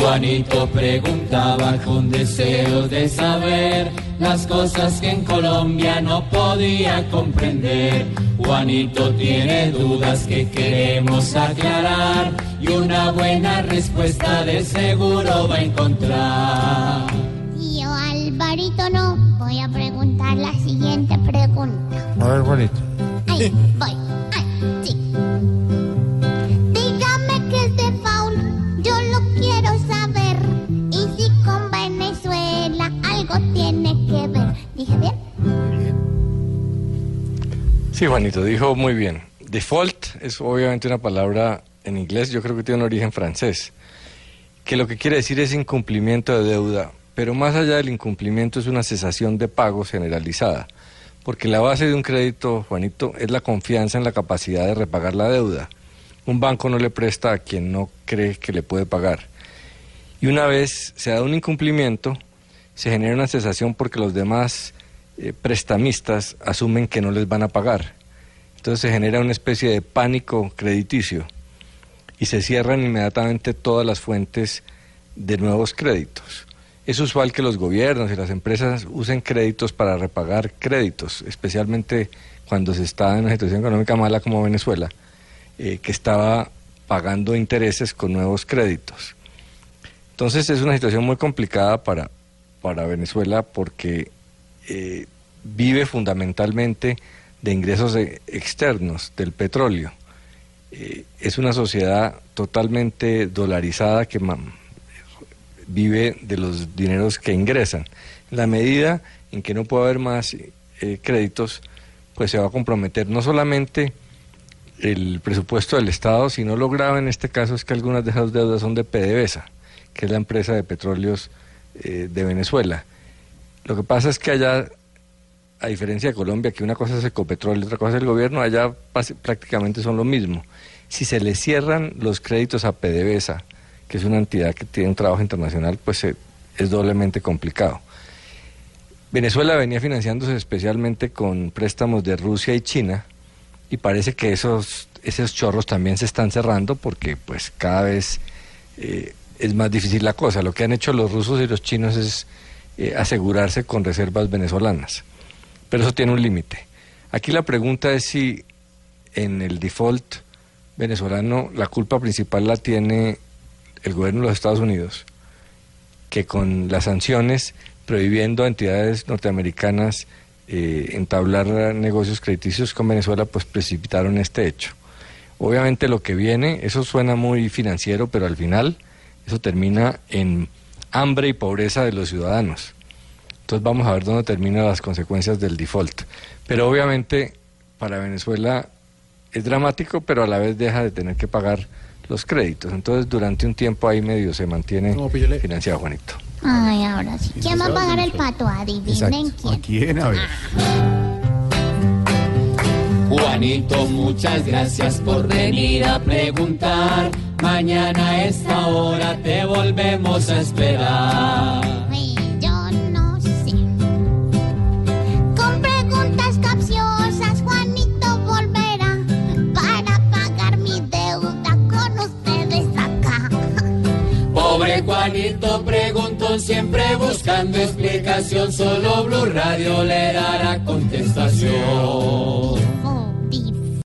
Juanito preguntaba con deseo de saber las cosas que en Colombia no podía comprender. Juanito tiene dudas que queremos aclarar y una buena respuesta de seguro va a encontrar. Tío Alvarito no, voy a preguntar la siguiente pregunta. A ver, Juanito. Ahí, voy. ¿Dije bien? Sí, Juanito, dijo muy bien. Default es obviamente una palabra en inglés, yo creo que tiene un origen francés, que lo que quiere decir es incumplimiento de deuda, pero más allá del incumplimiento es una cesación de pagos generalizada, porque la base de un crédito, Juanito, es la confianza en la capacidad de repagar la deuda. Un banco no le presta a quien no cree que le puede pagar. Y una vez se da un incumplimiento, se genera una cesación porque los demás eh, prestamistas asumen que no les van a pagar. Entonces se genera una especie de pánico crediticio y se cierran inmediatamente todas las fuentes de nuevos créditos. Es usual que los gobiernos y las empresas usen créditos para repagar créditos, especialmente cuando se está en una situación económica mala como Venezuela, eh, que estaba pagando intereses con nuevos créditos. Entonces es una situación muy complicada para, para Venezuela porque eh, vive fundamentalmente de ingresos e- externos del petróleo. Eh, es una sociedad totalmente dolarizada que vive de los dineros que ingresan. En la medida en que no puede haber más eh, créditos, pues se va a comprometer no solamente el presupuesto del Estado, sino lo grave en este caso es que algunas de esas deudas son de PDVSA, que es la empresa de petróleos eh, de Venezuela. Lo que pasa es que allá, a diferencia de Colombia, que una cosa es Ecopetrol y otra cosa es el gobierno, allá prácticamente son lo mismo. Si se le cierran los créditos a PDVSA, que es una entidad que tiene un trabajo internacional, pues eh, es doblemente complicado. Venezuela venía financiándose especialmente con préstamos de Rusia y China y parece que esos, esos chorros también se están cerrando porque pues cada vez eh, es más difícil la cosa. Lo que han hecho los rusos y los chinos es eh, asegurarse con reservas venezolanas. Pero eso tiene un límite. Aquí la pregunta es si en el default venezolano la culpa principal la tiene el gobierno de los Estados Unidos, que con las sanciones prohibiendo a entidades norteamericanas eh, entablar negocios crediticios con Venezuela, pues precipitaron este hecho. Obviamente lo que viene, eso suena muy financiero, pero al final eso termina en hambre y pobreza de los ciudadanos. Entonces vamos a ver dónde terminan las consecuencias del default. Pero obviamente para Venezuela es dramático, pero a la vez deja de tener que pagar los créditos. Entonces durante un tiempo ahí medio se mantiene No, financiado, Juanito. Ay, ahora sí. ¿Quién va a pagar el pato? Adivinen quién. quién? A ver. Juanito, muchas gracias por venir a preguntar. Mañana a esta hora te volvemos a esperar. Yo no sé. Con preguntas capciosas, Juanito volverá para pagar mi deuda con ustedes acá. Pobre Juanito preguntó siempre buscando explicación. Solo Blue Radio le dará contestación.